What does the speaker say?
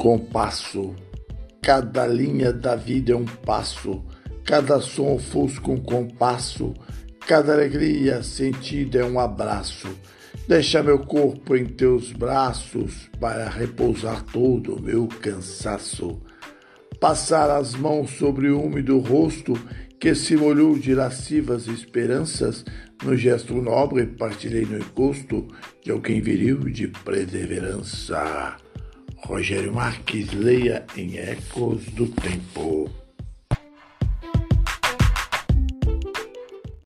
compasso. Cada linha da vida é um passo, cada som ofusca um compasso, cada alegria sentida é um abraço. Deixa meu corpo em teus braços para repousar todo o meu cansaço. Passar as mãos sobre o úmido rosto que se molhou de lascivas esperanças, no gesto nobre partilhei no encosto de alguém viril de perseverança. Rogério Marques leia em Ecos do Tempo.